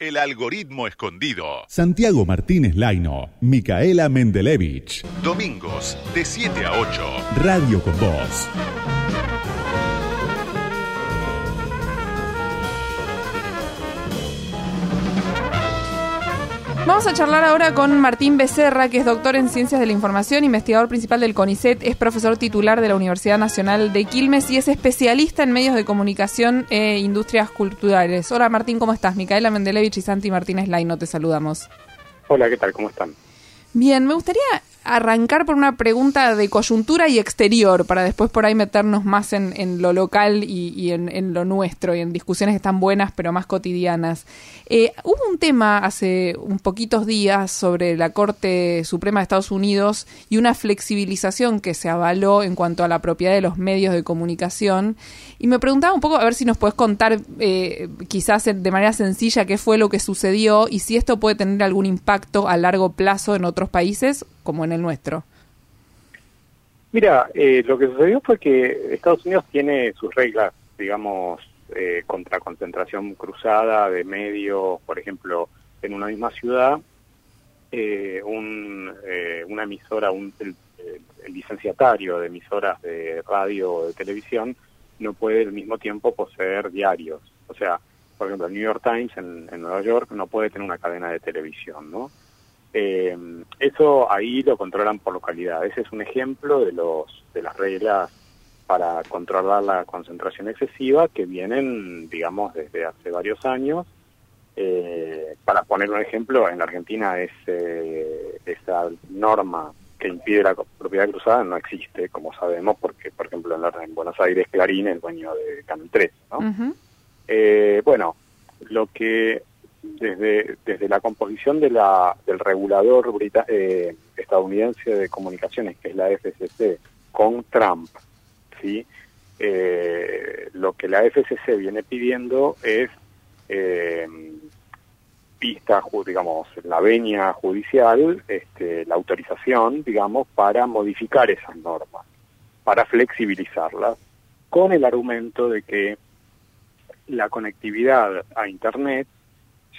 El algoritmo escondido. Santiago Martínez Laino, Micaela Mendelevich. Domingos de 7 a 8. Radio con Voz. Vamos a charlar ahora con Martín Becerra, que es doctor en Ciencias de la Información, investigador principal del CONICET, es profesor titular de la Universidad Nacional de Quilmes y es especialista en medios de comunicación e industrias culturales. Hola Martín, ¿cómo estás? Micaela Mendelevich y Santi Martínez Laino, te saludamos. Hola, ¿qué tal? ¿Cómo están? Bien, me gustaría arrancar por una pregunta de coyuntura y exterior, para después por ahí meternos más en, lo local y, en, lo nuestro, y en discusiones que están buenas pero más cotidianas. Eh, hubo un tema hace un poquitos días sobre la Corte Suprema de Estados Unidos y una flexibilización que se avaló en cuanto a la propiedad de los medios de comunicación. Y me preguntaba un poco, a ver si nos puedes contar eh, quizás de manera sencilla qué fue lo que sucedió y si esto puede tener algún impacto a largo plazo en otros países como en el nuestro? Mira, eh, lo que sucedió fue que Estados Unidos tiene sus reglas, digamos, eh, contra concentración cruzada de medios, por ejemplo, en una misma ciudad, eh, un, una emisora, un, el, licenciatario de emisoras de radio o de televisión no puede al mismo tiempo poseer diarios. O sea, por ejemplo, el New York Times en Nueva York no puede tener una cadena de televisión, ¿no? Eh, eso ahí lo controlan por localidad. Ese es un ejemplo de los de las reglas para controlar la concentración excesiva que vienen, digamos, desde hace varios años. Eh, para poner un ejemplo, en la Argentina es, eh, esa norma que impide la propiedad cruzada no existe, como sabemos, porque, por ejemplo, en, Buenos Aires Clarín es dueño de Canal 3. ¿no? eh, bueno, lo que desde, desde la composición de la, del regulador eh, estadounidense de comunicaciones, que es la FCC, con Trump, ¿sí? Eh, lo que la FCC viene pidiendo es eh, pista, digamos, la venia judicial, este, la autorización, digamos, para modificar esas normas, para flexibilizarlas, con el argumento de que la conectividad a Internet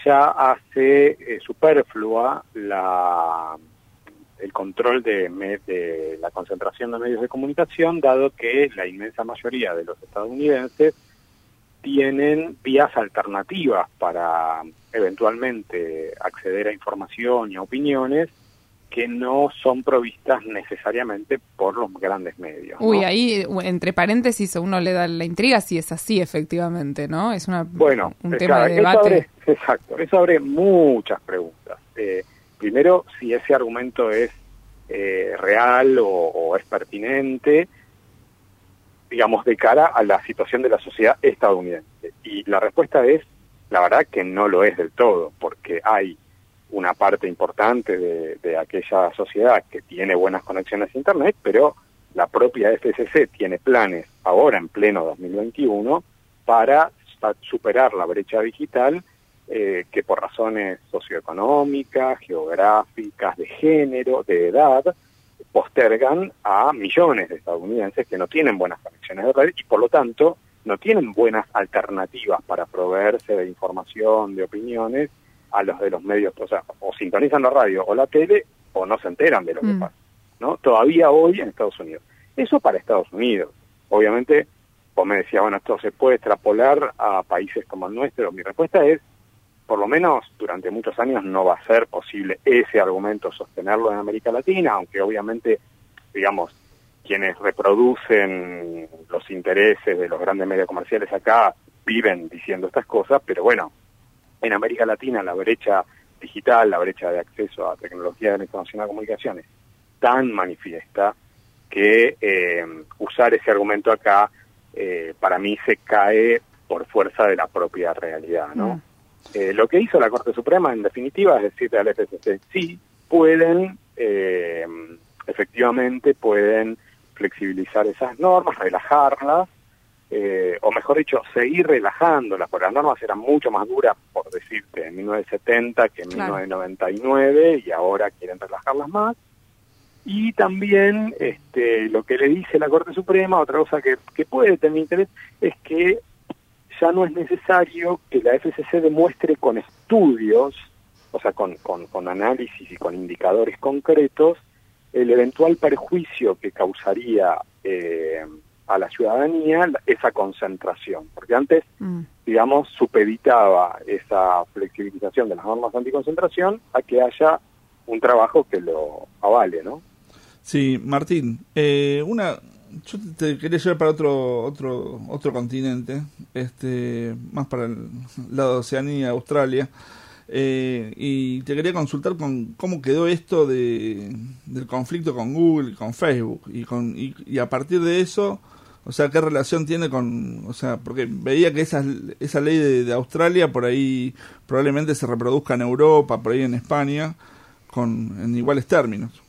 ya hace eh, superflua la, el control de, de, la concentración de medios de comunicación, dado que la inmensa mayoría de los estadounidenses tienen vías alternativas para eventualmente acceder a información y a opiniones que no son provistas necesariamente por los grandes medios. Uy, ahí entre paréntesis uno le da la intriga si es así efectivamente, ¿no? Es una, bueno, un tema de debate. exacto, eso abre muchas preguntas. Eh, primero, si ese argumento es eh, real o, es pertinente, digamos, de cara a la situación de la sociedad estadounidense. Y la respuesta es, la verdad que no lo es del todo, porque hay una parte importante de, aquella sociedad que tiene buenas conexiones a Internet, pero la propia FCC tiene planes ahora en pleno 2021 para superar la brecha digital eh, que por razones socioeconómicas, geográficas, de género, de edad, postergan a millones de estadounidenses que no tienen buenas conexiones de red y por lo tanto no tienen buenas alternativas para proveerse de información, de opiniones a los de los medios, o sea, o sintonizan la radio o la tele o no se enteran de lo que mm. pasa, ¿no? Todavía hoy en Estados Unidos. Eso para Estados Unidos. Obviamente, vos me decías, bueno, esto se puede extrapolar a países como el nuestro. Mi respuesta es, por lo menos durante muchos años no va a ser posible ese argumento sostenerlo en América Latina, aunque obviamente, digamos, quienes reproducen los intereses de los grandes medios comerciales acá viven diciendo estas cosas, pero bueno, en América Latina la brecha digital, la brecha de acceso a tecnología de la información y comunicaciones tan manifiesta que eh, usar ese argumento acá eh, para mí se cae por fuerza de la propia realidad, ¿no? Mm. Eh, lo que hizo la Corte Suprema, en definitiva, es decirle al FCC, sí, pueden, efectivamente, pueden flexibilizar esas normas, relajarlas, eh, o mejor dicho, seguir relajándolas, porque las normas eran mucho más duras, por decirte, en 1970 que en 1999, y ahora quieren relajarlas más. Y también este, lo que le dice la Corte Suprema, otra cosa que, que puede tener interés, es que ya no es necesario que la FCC demuestre con estudios, o sea, con, con, con análisis y con indicadores concretos, el eventual perjuicio que causaría eh, a la ciudadanía esa concentración. Porque antes, Mm. digamos, supeditaba esa flexibilización de las normas anticoncentración a que haya un trabajo que lo avale, ¿no? Sí, Martín, eh, una, yo te quería llevar para otro otro otro continente, este, más para el lado de Oceanía, Australia, eh, y te quería consultar con cómo quedó esto de del conflicto con Google, y con Facebook, y con y, y a partir de eso, o sea, qué relación tiene con, o sea, porque veía que esa esa ley de, Australia por ahí probablemente se reproduzca en Europa, por ahí en España, con en iguales términos.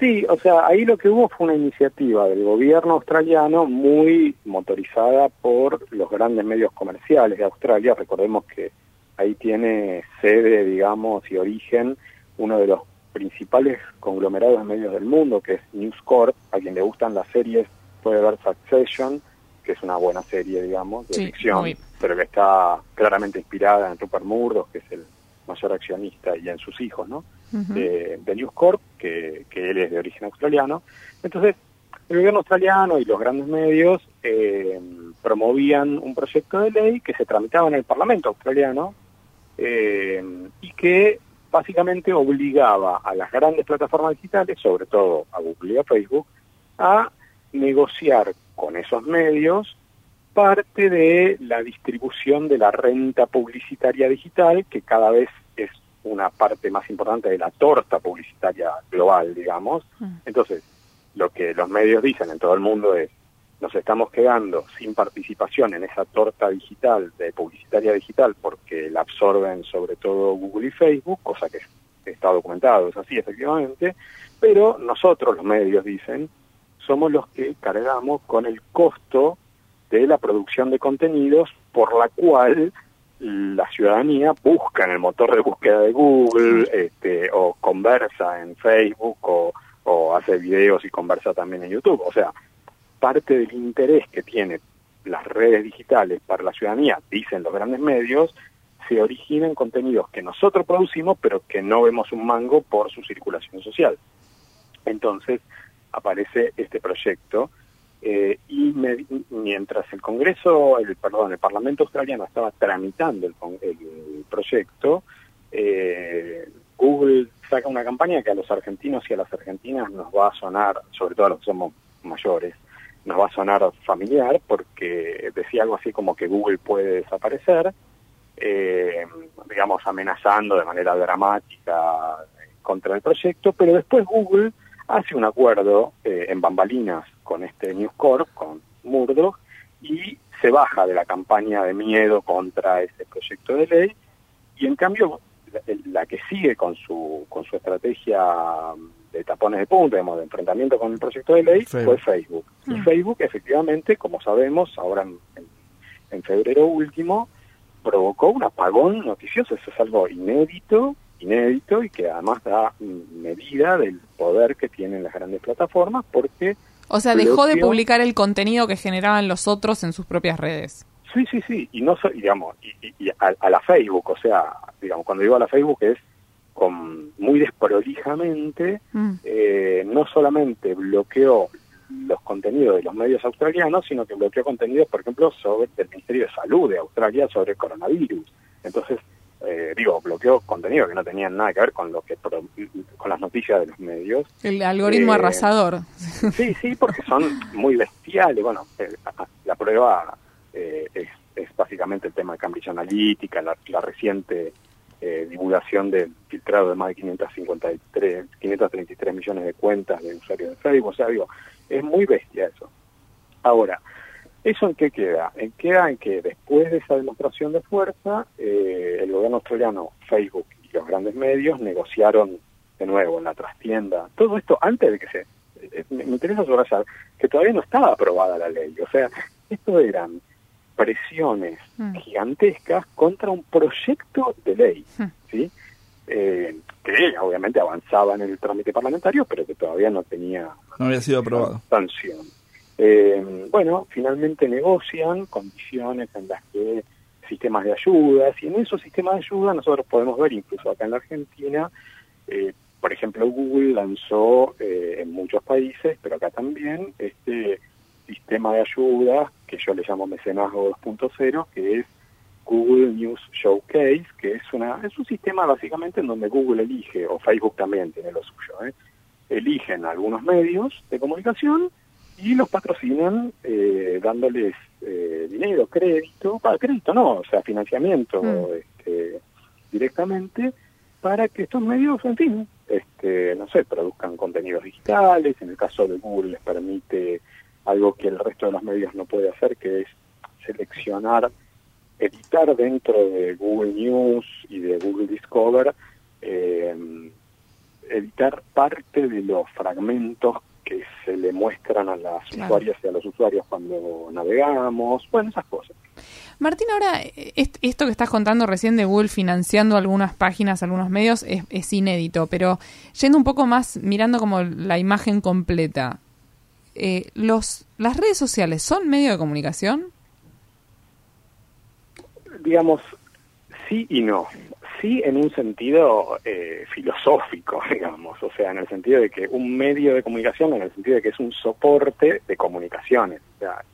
Sí, o sea, ahí lo que hubo fue una iniciativa del gobierno australiano muy motorizada por los grandes medios comerciales de Australia. Recordemos que ahí tiene sede, digamos, y origen uno de los principales conglomerados de medios del mundo, que es News Corp. A quien le gustan las series puede ver Succession, que es una buena serie, digamos, de Sí, ficción, muy. pero que está claramente inspirada en Rupert Murdoch, que es el mayor accionista, y en sus hijos, ¿no? De News Corp, que, que él es de origen australiano. Entonces, el gobierno australiano y los grandes medios eh, promovían un proyecto de ley que se tramitaba en el Parlamento australiano eh, y que básicamente obligaba a las grandes plataformas digitales, sobre todo a Google y a Facebook, a negociar con esos medios parte de la distribución de la renta publicitaria digital, que cada vez es una parte más importante de la torta publicitaria global, digamos. Mm. Entonces, lo que los medios dicen en todo el mundo es, nos estamos quedando sin participación en esa torta digital, de publicitaria digital, porque la absorben sobre todo Google y Facebook, cosa que está documentado, es así efectivamente, pero nosotros, los medios, dicen, somos los que cargamos con el costo de la producción de contenidos por la cual la ciudadanía busca en el motor de búsqueda de Google este, o conversa en Facebook o, o hace videos y conversa también en YouTube. O sea, parte del interés que tienen las redes digitales para la ciudadanía, dicen los grandes medios, se origina en contenidos que nosotros producimos pero que no vemos un mango por su circulación social. Entonces aparece este proyecto eh, y me- mientras el Congreso, el perdón, el Parlamento australiano estaba tramitando el, el proyecto, eh, Google saca una campaña que a los argentinos y a las argentinas nos va a sonar, sobre todo a los que somos mayores, nos va a sonar familiar porque decía algo así como que Google puede desaparecer, eh, digamos amenazando de manera dramática contra el proyecto, pero después Google hace un acuerdo eh, en bambalinas con este News Corp, con Murdoch, y se baja de la campaña de miedo contra ese proyecto de ley, y en cambio la, la que sigue con su con su estrategia de tapones de punta, digamos, de enfrentamiento con el proyecto de ley, fue Facebook. Y Mm. Facebook, efectivamente, como sabemos, ahora en, en- en febrero último, provocó un apagón noticioso. Eso es algo inédito, inédito y que además da medida del poder que tienen las grandes plataformas porque O sea, dejó de publicar el contenido que generaban los otros en sus propias redes. Sí, sí, sí, y no digamos, y, y- y a, a la Facebook, o sea, digamos, cuando digo a la Facebook es con muy desprolijamente, Mm. eh, no solamente bloqueó los contenidos de los medios australianos, sino que bloqueó contenidos, por ejemplo, sobre el Ministerio de Salud de Australia sobre el coronavirus. Entonces, eh, digo, bloqueó contenido que no tenían nada que ver con lo que pro- con las noticias de los medios. El algoritmo Eh, arrasador. Sí, sí, porque son muy bestiales. Bueno, eh, la prueba eh, es, es básicamente el tema de Cambridge Analytica, la, la reciente eh, divulgación del filtrado de más de 553, 533 millones de cuentas de usuarios de Facebook. O sea, digo, es muy bestia eso. Ahora, ¿eso en qué queda? En queda en que después de esa demostración de fuerza, eh, el gobierno australiano, Facebook y los grandes medios negociaron de nuevo en la trastienda. Todo esto antes de que se... eh, Me, me interesa subrayar que todavía no estaba aprobada la ley. O sea, esto eran presiones Mm. gigantescas contra un proyecto de ley, Mm. ¿sí? Eh, que obviamente avanzaba en el trámite parlamentario, pero que todavía no tenía No había sido aprobado. sanción. Eh, bueno, finalmente negocian condiciones en las que sistemas de ayudas, y en esos sistemas de ayuda nosotros podemos ver, incluso acá en la Argentina, eh, por ejemplo, Google lanzó eh, en muchos países, pero acá también, este sistema de ayuda que yo le llamo mecenazgo 2.0, que es Google News Showcase, que es una es un sistema básicamente en donde Google elige, o Facebook también tiene lo suyo, ¿eh? eligen algunos medios de comunicación y los patrocinan eh, dándoles eh, dinero, crédito, para crédito no, o sea, financiamiento Mm. este, directamente para que estos medios, en fin, este, no sé, produzcan contenidos digitales, en el caso de Google les permite algo que el resto de los medios no puede hacer, que es seleccionar, editar dentro de Google News y de Google Discover, eh, editar parte de los fragmentos que se le muestran a las Claro. usuarias y a los usuarios cuando navegamos, bueno, esas cosas. Martín, ahora, est- esto que estás contando recién de Google financiando algunas páginas, algunos medios, es, es inédito, pero yendo un poco más, mirando como la imagen completa, eh, los, ¿las redes sociales son medio de comunicación? digamos, sí y no. Sí en un sentido eh, filosófico, digamos, o sea, en el sentido de que un medio de comunicación, en el sentido de que es un soporte de comunicaciones. O sea,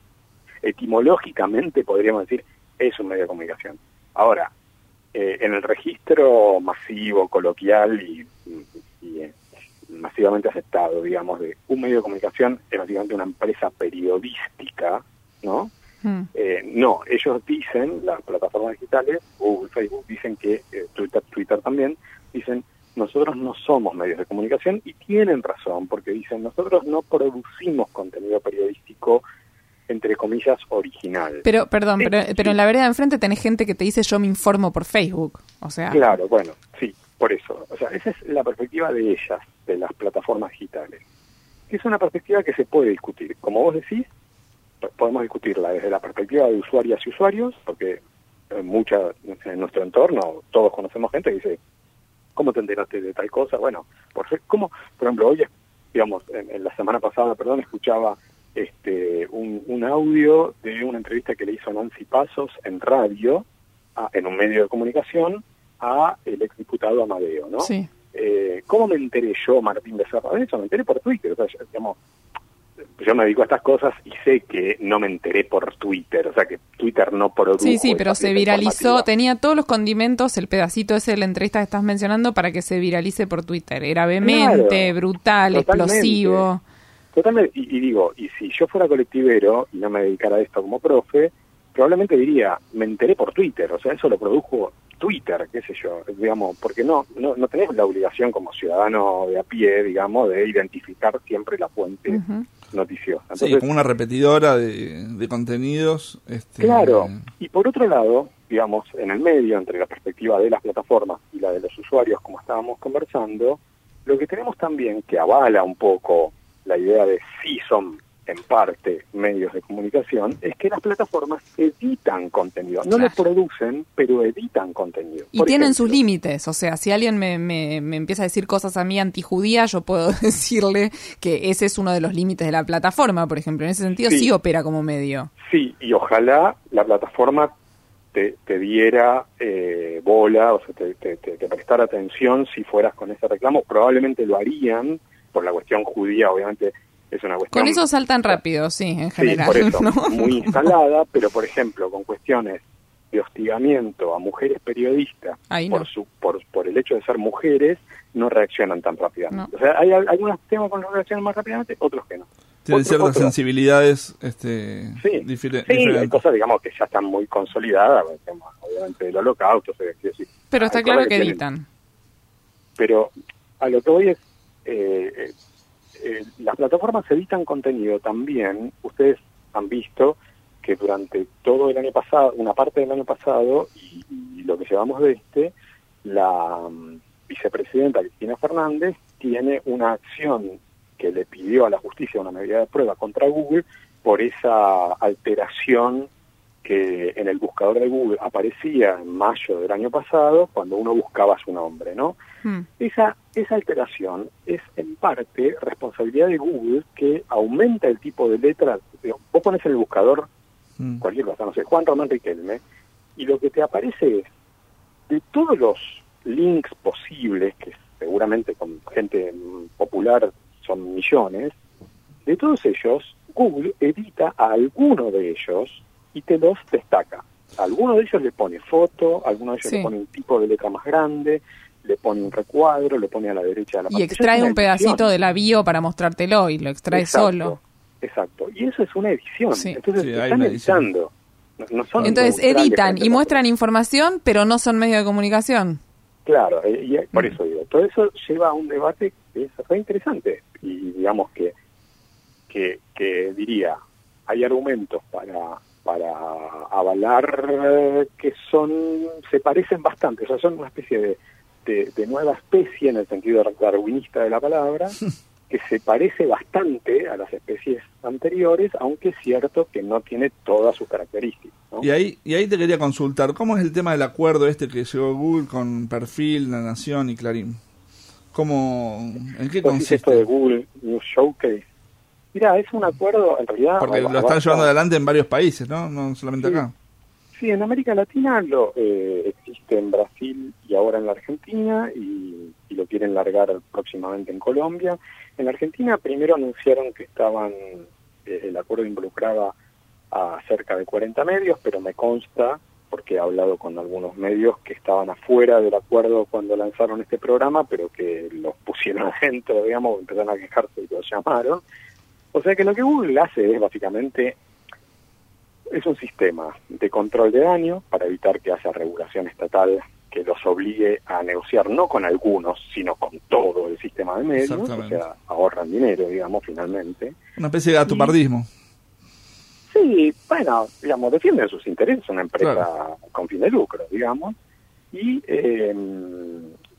etimológicamente podríamos decir, es un medio de comunicación. Ahora, eh, en el registro masivo, coloquial y, eh, masivamente aceptado, digamos, de un medio de comunicación es básicamente una empresa periodística, ¿no? Mm. Eh, no, ellos dicen, las plataformas digitales, Google, Facebook, dicen que, eh, Twitter, Twitter también, dicen, nosotros no somos medios de comunicación y tienen razón, porque dicen, nosotros no producimos contenido periodístico, entre comillas, original. Pero, perdón, Sí, pero, sí. pero en la vereda de enfrente tenés gente que te dice yo me informo por Facebook. O sea, Claro, bueno, sí, por eso. O sea, esa es la perspectiva de ellas, de las plataformas digitales. Que es una perspectiva que se puede discutir. Como vos decís, podemos discutirla desde la perspectiva de usuarias y usuarios, porque en, mucha, en nuestro entorno todos conocemos gente que dice, ¿cómo te enteraste de tal cosa? Bueno, por, ¿cómo? por ejemplo, hoy, digamos, en, en la semana pasada, perdón, escuchaba este un, un audio de una entrevista que le hizo Nancy Pasos en radio, a- en un medio de comunicación, a el exdiputado Amadeo, ¿no? sí. Eh, ¿Cómo me enteré yo, Martín Becerra, de eso? Me enteré por Twitter. O sea, digamos, yo me dedico a estas cosas y sé que no me enteré por Twitter. O sea, que Twitter no produjo. Sí, sí, pero se viralizó, tenía todos los condimentos, el pedacito ese de la entrevista que estás mencionando para que se viralice por Twitter. Era vehemente, Claro, brutal, totalmente. explosivo. Totalmente. Y, y digo, y si yo fuera colectivero y no me dedicara a esto como profe, probablemente diría, me enteré por Twitter. O sea, eso lo produjo Twitter, qué sé yo. Digamos, porque no, no, no tenés la obligación como ciudadano de a pie, digamos, de identificar siempre la fuente. Noticiosa. Sí, Entonces, como una repetidora de, de contenidos. Este, Claro, y por otro lado, digamos, en el medio, entre la perspectiva de las plataformas y la de los usuarios, como estábamos conversando, lo que tenemos también que avala un poco la idea de si son en parte medios de comunicación, es que las plataformas editan contenido. No lo Claro. producen, pero editan contenido. Y Por tienen sus límites, o sea, si alguien me, me, me empieza a decir cosas a mí antijudías, yo puedo decirle que ese es uno de los límites de la plataforma, por ejemplo. En ese sentido sí, Sí. opera como medio. Sí, y ojalá la plataforma te, te diera eh, bola, o sea, te, te, te- te prestara atención si fueras con ese reclamo. Probablemente lo harían, por la cuestión judía, obviamente es una cuestión... Con eso saltan rápido, sí, en Sí, general. por eso, ¿no? muy instalada, pero por ejemplo, con cuestiones de hostigamiento a mujeres periodistas Ahí no. por, su, por, por el hecho de ser mujeres, no reaccionan tan rápidamente. No. O sea, hay al- algunos temas con los que reaccionan más rápidamente, otros que no. Tienen ciertas otro- sensibilidades este, Sí, difere- sí hay diferentes. cosas, digamos, que ya están muy consolidadas, obviamente, del holocausto, o sea, quiero decir, Pero está claro que editan. Pero a lo que voy es, eh, eh, las plataformas editan contenido también, ustedes han visto que durante todo el año pasado, una parte del año pasado, y, y lo que llevamos de este, la mm, vicepresidenta Cristina Fernández tiene una acción que le pidió a la justicia una medida de prueba contra Google por esa alteración que en el buscador de Google aparecía en mayo del año pasado cuando uno buscaba su nombre, ¿no? Mm. Esa, esa alteración es en parte responsabilidad de Google que aumenta el tipo de letras. Digo, Vos pones en el buscador Mm. cualquier cosa, no sé, Juan Román Riquelme, y lo que te aparece es de todos los links posibles, que seguramente con gente mm, popular son millones, de todos ellos, Google edita a alguno de ellos y te los destaca. A alguno de ellos le pone foto, a alguno de ellos Sí. le pone un tipo de letra más grande, le pone un recuadro, le pone a la derecha de la Y extrae un pedacito edición. de la bio para mostrártelo y lo extrae Exacto, solo. Exacto. Y eso es una edición. Sí. Entonces Sí, están editando. No, no son Entonces editan y a muestran información, pero no son medios de comunicación. Claro, eh, y por Mm. eso digo, todo eso lleva a un debate que es re interesante y digamos que, que, que diría, hay argumentos para, para avalar eh, que son, se parecen bastante, o sea, son una especie de, de, de nueva especie en el sentido darwinista de la palabra, que se parece bastante a las especies anteriores, aunque es cierto que no tiene todas sus características. ¿no? Y ahí, y ahí te quería consultar, ¿cómo es el tema del acuerdo este que llegó Google con Perfil, La Nación y Clarín? ¿Cómo, ¿En qué decís esto de consiste? Google News Showcase. Mira, es un acuerdo, en realidad... Porque lo están llevando adelante en varios países, ¿no? No solamente Sí. acá. Sí, en América Latina lo eh, existe en Brasil y ahora en la Argentina y, y lo quieren largar próximamente en Colombia. En la Argentina primero anunciaron que estaban, eh, el acuerdo involucraba a cerca de 40 medios, pero me consta, porque he hablado con algunos medios que estaban afuera del acuerdo cuando lanzaron este programa, pero que los pusieron adentro, digamos, empezaron a quejarse y los llamaron. O sea que lo que Google hace es básicamente es un sistema de control de daño para evitar que haya regulación estatal que los obligue a negociar no con algunos, sino con todo el sistema de medios, o sea, ahorran dinero, digamos, finalmente. Una especie de gatopardismo. Sí, bueno, digamos, defienden sus intereses, una empresa Claro. con fin de lucro, digamos, y eh,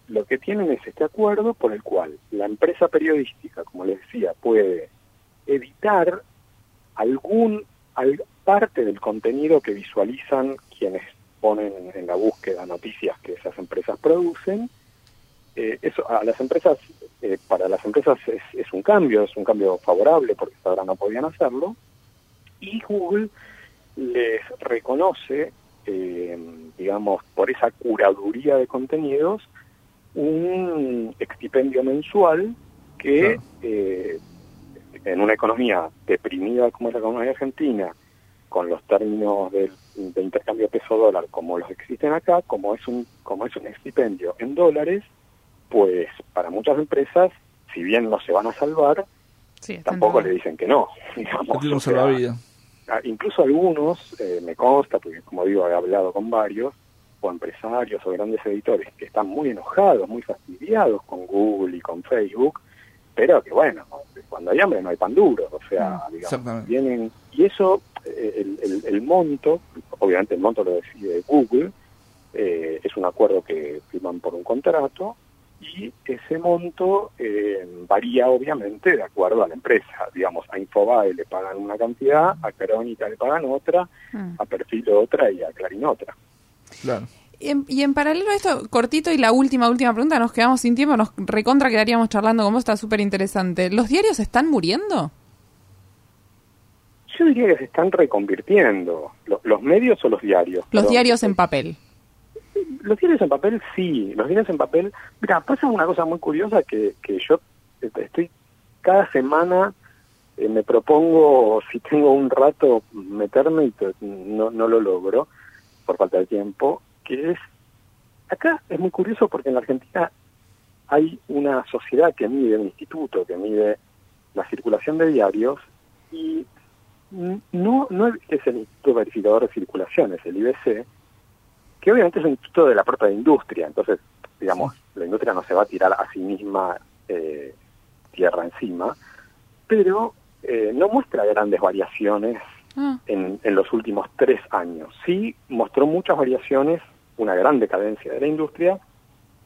lo que tienen es este acuerdo por el cual la empresa periodística, como les decía, puede algún al- parte del contenido que visualizan quienes ponen en la búsqueda noticias que esas empresas producen. Eh, eso a las empresas, eh, para las empresas es, es un cambio, es un cambio favorable porque hasta ahora no podían hacerlo. Y Google les reconoce, eh, digamos, por esa curaduría de contenidos, un extipendio mensual que Claro. En una economía deprimida como es la economía argentina, con los términos del- de intercambio peso-dólar como los existen acá, como es un como es un estipendio en dólares, pues para muchas empresas, si bien no se van a salvar, Sí, tampoco le dicen que no. digamos, o sea, salvavidas. Ah, incluso algunos, eh, me consta, porque como digo, he hablado con varios, o empresarios o grandes editores que están muy enojados, muy fastidiados con Google y con Facebook, pero que bueno, cuando hay hambre no hay pan duro, o sea, digamos, Exactamente. vienen, y eso, eh, el, el- el monto, obviamente el monto lo decide Google, eh, es un acuerdo que firman por un contrato, y ese monto eh, varía obviamente de acuerdo a la empresa. Digamos, a Infobae le pagan una cantidad, a Crónica le pagan otra, Mm. a Perfil otra y a Clarín otra. Claro. Y en, y en paralelo a esto, cortito y la última, última pregunta, nos quedamos sin tiempo, nos recontra quedaríamos charlando con vos, está súper interesante. ¿Los diarios están muriendo? Yo diría que se están reconvirtiendo. Lo- ¿Los medios o los diarios? Los Perdón. diarios en papel. Los diarios en papel sí, los diarios en papel. Mira, pasa una cosa muy curiosa que, que yo estoy cada semana eh, me propongo, si tengo un rato, meterme y no, no lo logro por falta de tiempo, que es, acá es muy curioso porque en la Argentina hay una sociedad que mide, un instituto que mide la circulación de diarios y no, no es el Instituto Verificador de Circulación, es el IBC, que obviamente es un instituto de la propia industria, entonces, digamos, la industria no se va a tirar a sí misma eh, tierra encima, pero eh, no muestra grandes variaciones Ah, en, en los últimos tres años. Sí mostró muchas variaciones, una gran decadencia de la industria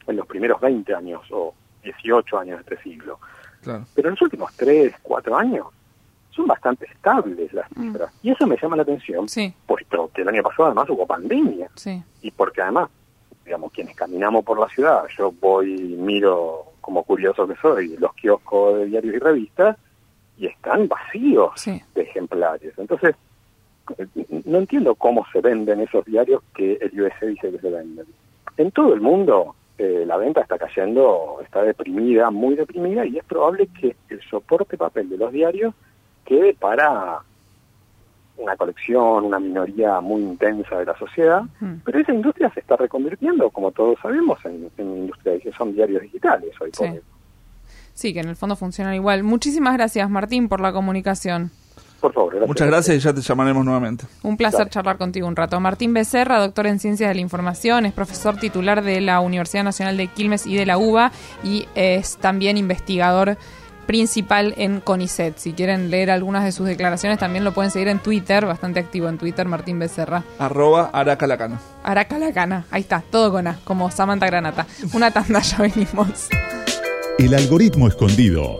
en los primeros 20 años o 18 años de este siglo. Claro. Pero en los últimos 3, 4 años son bastante estables las Mm. cifras. Y eso me llama la atención, sí, puesto que el año pasado además hubo pandemia sí. y porque además, digamos, quienes caminamos por la ciudad, yo voy y miro como curioso que soy los kioscos de diarios y revistas y están vacíos Sí. de ejemplares. Entonces, no entiendo cómo se venden esos diarios que el USA dice que se venden. En todo el mundo eh, la venta está cayendo, está deprimida, muy deprimida, y es probable que el soporte papel de los diarios quede para una colección, una minoría muy intensa de la sociedad, Mm. pero esa industria se está reconvirtiendo, como todos sabemos, en, en industria que son diarios digitales hoy por Sí. hoy. Sí, que en el fondo funcionan igual. Muchísimas gracias, Martín, por la comunicación. Por favor, gracias. Muchas gracias y ya te llamaremos nuevamente. Un placer Dale. charlar contigo un rato. Martín Becerra, doctor en Ciencias de la Información, es profesor titular de la Universidad Nacional de Quilmes y de la UBA y es también investigador principal en CONICET. Si quieren leer algunas de sus declaraciones, también lo pueden seguir en Twitter, bastante activo en Twitter, Martín Becerra. Arroba Aracalacana. Araca la cana, ahí está, todo con A, como Samantha Granata. Una tanda, ya venimos. El algoritmo escondido.